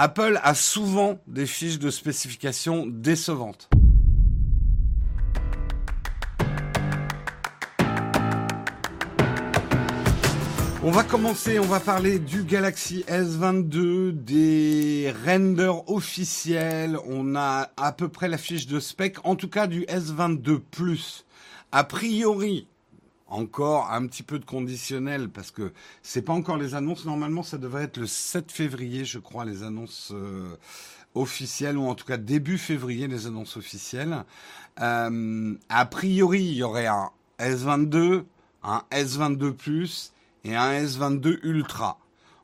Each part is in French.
Apple a souvent des fiches de spécification décevantes. On va commencer, on va parler du Galaxy S22, des renders officiels. On a à peu près la fiche de spec, en tout cas du S22 Plus. A priori, encore un petit peu de conditionnel parce que c'est pas encore les annonces. Normalement, ça devrait être le 7 février, je crois, les annonces euh, officielles ou en tout cas début février les annonces officielles. Euh, a priori, il y aurait un S22, un S22 Plus et un S22 Ultra.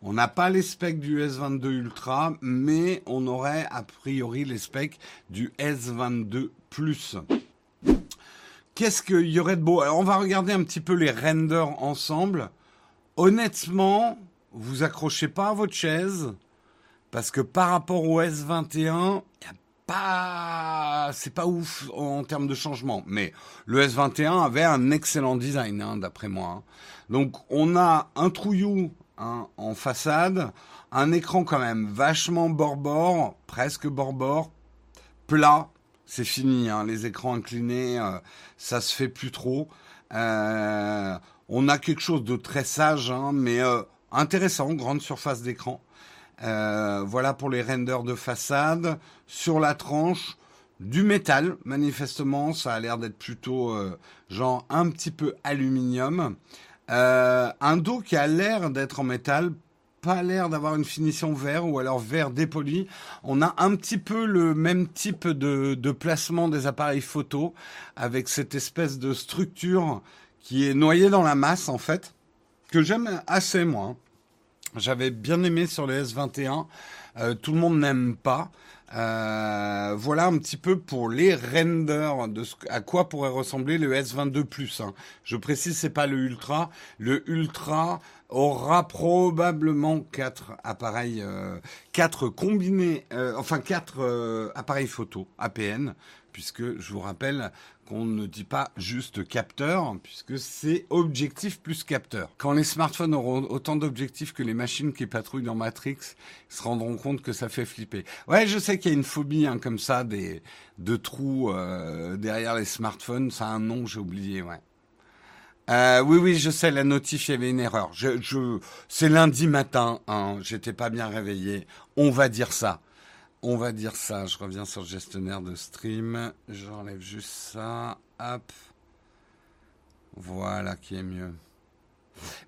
On n'a pas les specs du S22 Ultra, mais on aurait a priori les specs du S22 Plus. Qu'est-ce qu'il y aurait de beau? On va regarder un petit peu les renders ensemble. Honnêtement, vous accrochez pas à votre chaise parce que par rapport au S21, il y a pas, c'est pas ouf en termes de changement. Mais le S21 avait un excellent design, hein, d'après moi. Hein. Donc on a un trouillou hein, en façade, un écran quand même vachement bord-bord, presque bord-bord, plat. C'est fini, hein, les écrans inclinés, euh, ça se fait plus trop. Euh, on a quelque chose de très sage, hein, mais euh, intéressant, grande surface d'écran. voilà pour les renders de façade. Sur la tranche, du métal, manifestement, ça a l'air d'être plutôt genre un petit peu aluminium. Euh, un dos qui a l'air d'être en métal, pas l'air d'avoir une finition vert ou alors vert dépoli. On a un petit peu le même type de, placement des appareils photo avec cette espèce de structure qui est noyée dans la masse en fait, que j'aime assez moi. J'avais bien aimé sur les S21. Euh, tout le monde n'aime pas. Euh, voilà un petit peu pour les renders de ce, à quoi pourrait ressembler le S22 Plus. Hein. Je précise, c'est pas le Ultra. Le Ultra aura probablement quatre appareils, euh, quatre combinés, euh, enfin quatre euh, appareils photo APN, puisque je vous rappelle qu'on ne dit pas juste capteur, puisque c'est objectif plus capteur. Quand les smartphones auront autant d'objectifs que les machines qui patrouillent dans Matrix, ils se rendront compte que ça fait flipper. Ouais, je sais qu'il y a une phobie hein, comme ça, des de trous euh, derrière les smartphones. Ça a un nom, j'ai oublié. Ouais. Euh, oui, oui, je sais, la notif, il y avait une erreur. C'est lundi matin, hein, j'étais pas bien réveillé. On va dire ça. On va dire ça. Je reviens sur le gestionnaire de stream. J'enlève juste ça. Hop. Voilà qui est mieux.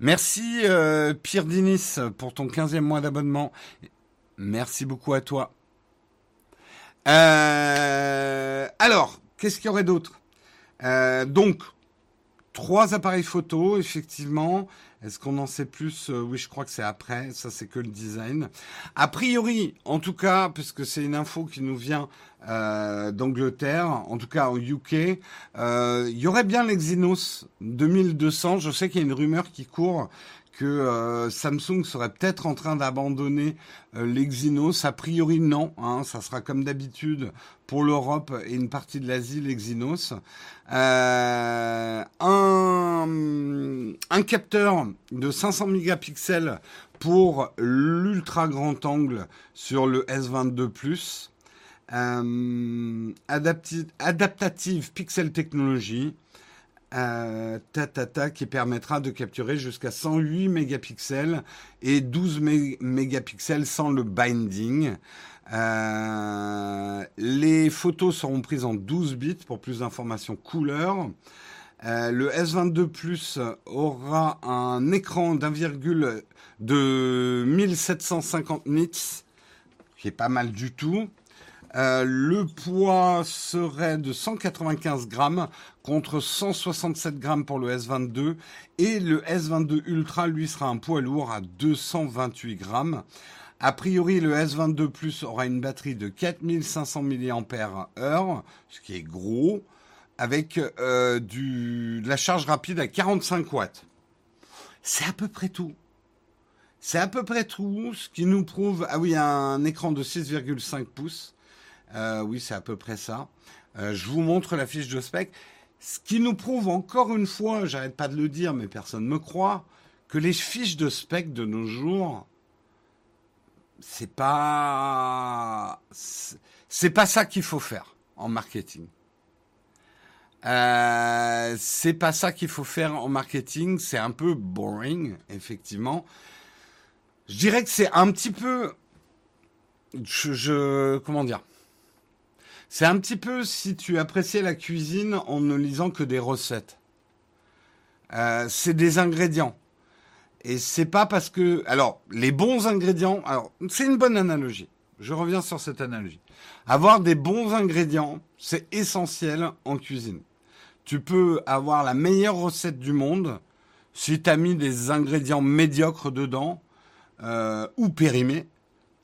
Merci euh, Pierre Dinis pour ton 15e mois d'abonnement. Merci beaucoup à toi. Euh, alors, qu'est-ce qu'il y aurait d'autre? Donc, trois appareils photo, effectivement. Est-ce qu'on en sait plus? Euh, Oui, je crois que c'est après. Ça, c'est que le design. A priori, en tout cas, puisque c'est une info qui nous vient euh, d'Angleterre, en tout cas au UK, euh, il y aurait bien l'Exynos 2200. Je sais qu'il y a une rumeur qui court que euh, Samsung serait peut-être en train d'abandonner euh, l'Exynos. A priori, non. Hein, ça sera comme d'habitude pour l'Europe et une partie de l'Asie, l'Exynos. Euh, un, un capteur de 500 mégapixels pour l'ultra grand angle sur le S22 Plus. Adaptative Pixel Technology euh, ta, qui permettra de capturer jusqu'à 108 mégapixels et 12 mégapixels sans le binding. Euh, les photos seront prises en 12 bits pour plus d'informations couleur. Euh, le S22 Plus aura un écran d'un virgule de 1750 nits, qui est pas mal du tout. Euh, le poids serait de 195 grammes contre 167 grammes pour le S22 et le S22 Ultra lui sera un poids lourd à 228 grammes. A priori, le S22 Plus aura une batterie de 4500 mAh, ce qui est gros, avec euh, de la charge rapide à 45 watts. C'est à peu près tout. C'est à peu près tout, ce qui nous prouve... Ah oui, un écran de 6,5 pouces euh, oui, c'est à peu près ça. Euh, je vous montre la fiche de spec. Ce qui nous prouve encore une fois, j'arrête pas de le dire, mais personne ne me croit, que les fiches de spec de nos jours, c'est pas c'est pas ça qu'il faut faire en marketing. Euh, c'est pas ça qu'il faut faire en marketing. C'est un peu boring, effectivement. Je dirais que c'est un petit peu, je, je comment dire. C'est un petit peu si tu appréciais la cuisine en ne lisant que des recettes. Euh, c'est des ingrédients. Et c'est pas parce que, alors, les bons ingrédients, alors, c'est une bonne analogie. Je reviens sur cette analogie. Avoir des bons ingrédients, c'est essentiel en cuisine. Tu peux avoir la meilleure recette du monde si tu as mis des ingrédients médiocres dedans euh, ou périmés,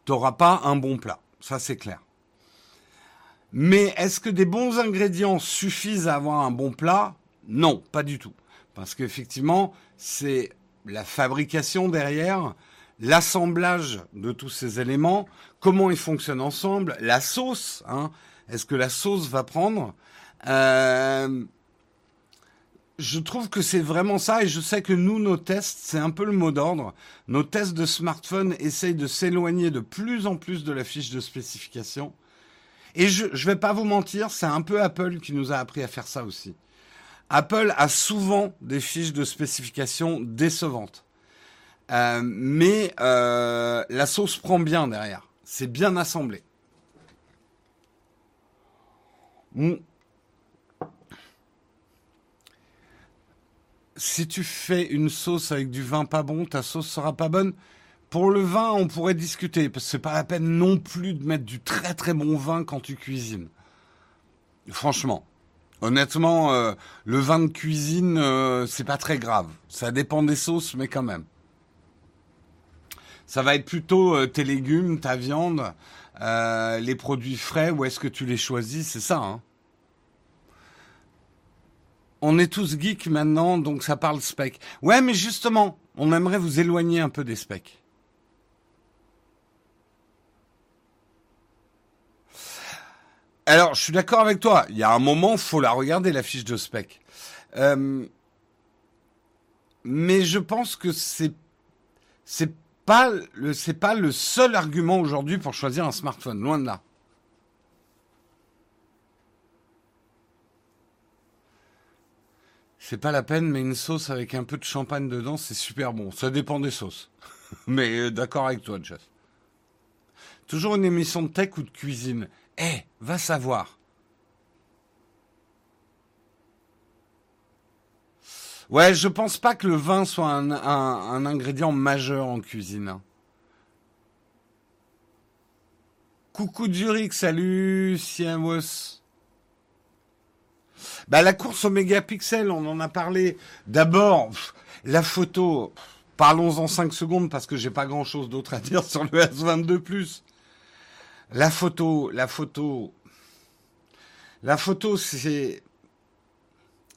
tu n'auras pas un bon plat. Ça, c'est clair. Mais est-ce que des bons ingrédients suffisent à avoir un bon plat? Non, pas du tout. Parce qu'effectivement, c'est la fabrication derrière, l'assemblage de tous ces éléments, comment ils fonctionnent ensemble, la sauce, hein, est-ce que la sauce va prendre? Euh, Je trouve que c'est vraiment ça, et je sais que nous, nos tests, c'est un peu le mot d'ordre. Nos tests de smartphone essayent de s'éloigner de plus en plus de la fiche de spécification. Et je ne vais pas vous mentir, c'est un peu Apple qui nous a appris à faire ça aussi. Apple a souvent des fiches de spécification décevantes. Euh, mais euh, la sauce prend bien derrière. C'est bien assemblé. Mm. Si tu fais une sauce avec du vin pas bon, ta sauce sera pas bonne. Pour le vin, on pourrait discuter, parce que c'est pas la peine non plus de mettre du très très bon vin quand tu cuisines. Franchement. Honnêtement, euh, le vin de cuisine, euh, c'est pas très grave. Ça dépend des sauces, mais quand même. Ça va être plutôt euh, tes légumes, ta viande, les produits frais, où est-ce que tu les choisis, c'est ça. Hein. On est tous geeks maintenant, donc ça parle spec. Ouais, mais justement, on aimerait vous éloigner un peu des specs. Alors, je suis d'accord avec toi. Il y a un moment, faut la regarder la fiche de spec. Euh, mais je pense que c'est c'est pas le seul argument aujourd'hui pour choisir un smartphone. Loin de là. C'est pas la peine, mais une sauce avec un peu de champagne dedans, c'est super bon. Ça dépend des sauces. mais euh, d'accord avec toi, Jeff. Toujours une émission de tech ou de cuisine. Eh, va savoir. Ouais, je pense pas que le vin soit un, ingrédient majeur en cuisine. Hein. Coucou Zurich, salut Siamos. Bah la course au mégapixel, on en a parlé. D'abord, la photo. Parlons en 5 secondes parce que j'ai pas grand chose d'autre à dire sur le S22+. La photo, la photo, la photo, c'est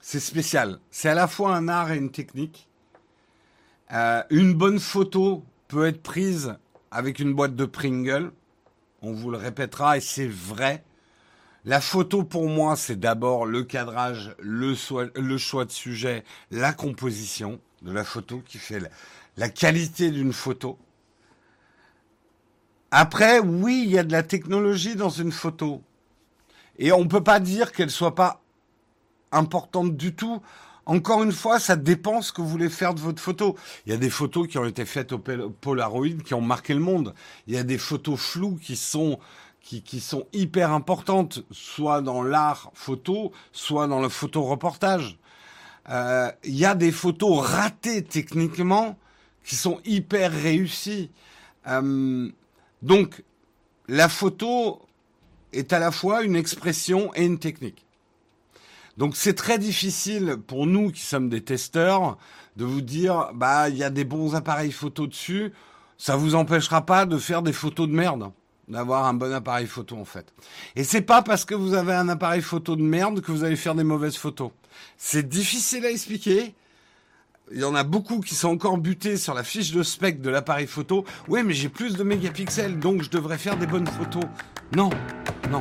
c'est spécial. C'est à la fois un art et une technique. Euh, une bonne photo peut être prise avec une boîte de Pringle. On vous le répétera et c'est vrai. La photo pour moi, c'est d'abord le cadrage, le, le, choix de sujet, la composition de la photo qui fait la qualité d'une photo. Après, oui, il y a de la technologie dans une photo. Et on ne peut pas dire qu'elle soit pas importante du tout. Encore une fois, ça dépend ce que vous voulez faire de votre photo. Il y a des photos qui ont été faites au Polaroid qui ont marqué le monde. Il y a des photos floues qui sont qui, qui sont hyper importantes, soit dans l'art photo, soit dans le photoreportage. Euh, il y a des photos ratées techniquement qui sont hyper réussies. Euh, donc, la photo est à la fois une expression et une technique. Donc c'est très difficile pour nous qui sommes des testeurs de vous dire bah il y a des bons appareils photo dessus, ça vous empêchera pas de faire des photos de merde, d'avoir un bon appareil photo en fait. Et c'est pas parce que vous avez un appareil photo de merde que vous allez faire des mauvaises photos. C'est difficile à expliquer, il y en a beaucoup qui sont encore butés sur la fiche de spec de l'appareil photo. Ouais, mais j'ai plus de mégapixels, donc je devrais faire des bonnes photos. Non, non.